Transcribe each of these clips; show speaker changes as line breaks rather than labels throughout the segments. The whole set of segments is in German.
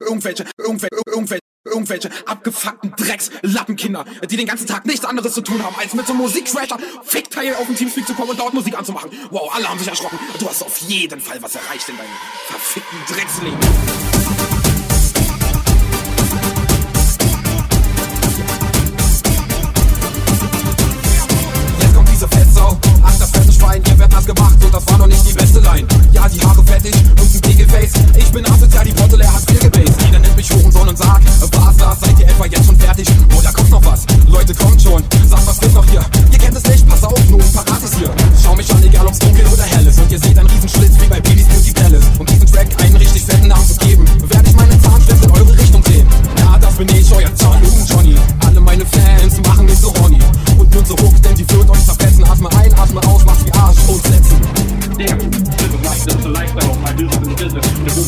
irgendwelche, irgendwelche, irgendwelche, irgendwelche abgefuckten Drecks-Lappenkinder, die den ganzen Tag nichts anderes zu tun haben, als mit so einem Musiktrasher Fickteil auf den Teamspeak zu kommen und dort Musik anzumachen. Wow, alle haben sich erschrocken. Du hast auf jeden Fall was erreicht in deinem verfickten Drecksleben.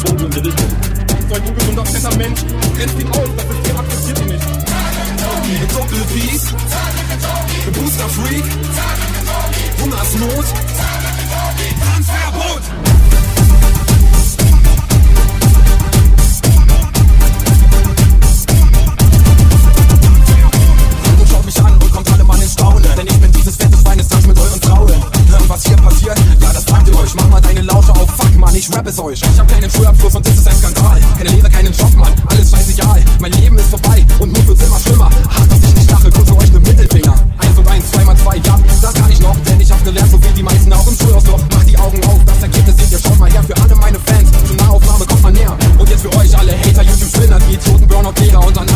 The business.
So ein ungesunder, fetter Mensch grenzt ihn aus, das System akzeptiert ihn nicht.
Doppelpiece, Booster Freak, Hungersnot, rap es euch. Ich hab keinen Schulabschluss und das ist ein Skandal. Keine Lehre, keinen Job, Mann, alles scheißegal. Mein Leben ist vorbei und nun wird's immer schlimmer. Hart, dass ich nicht lache, kurz für euch ne Mittelfinger. Eins und eins, zwei mal zwei, ja, das kann ich noch, denn ich hab gelernt, so wie die meisten auch im Schulausloch. Mach die Augen auf, das Ergebnis seht ihr, schaut mal her für alle meine Fans. Zur Nahaufnahme kommt man näher. Und jetzt für euch alle Hater, YouTube-Spinner, die Idioten, Burnout-Lehrer und an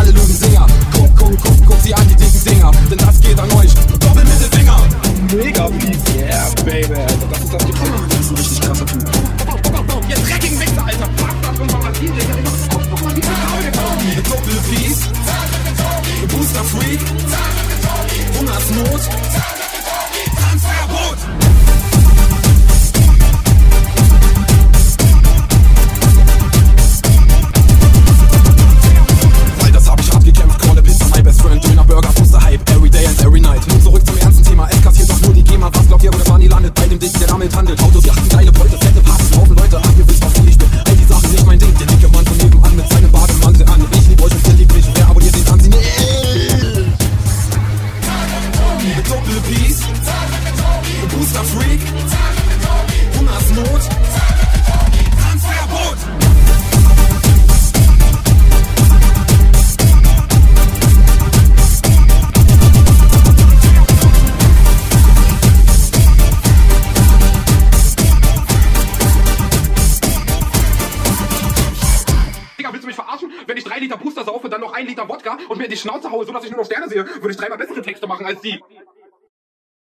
verarschen? Wenn ich drei Liter Booster saufe, dann noch ein Liter Wodka und mir in die Schnauze haue, so dass ich nur noch Sterne sehe, würde ich dreimal bessere Texte machen als die.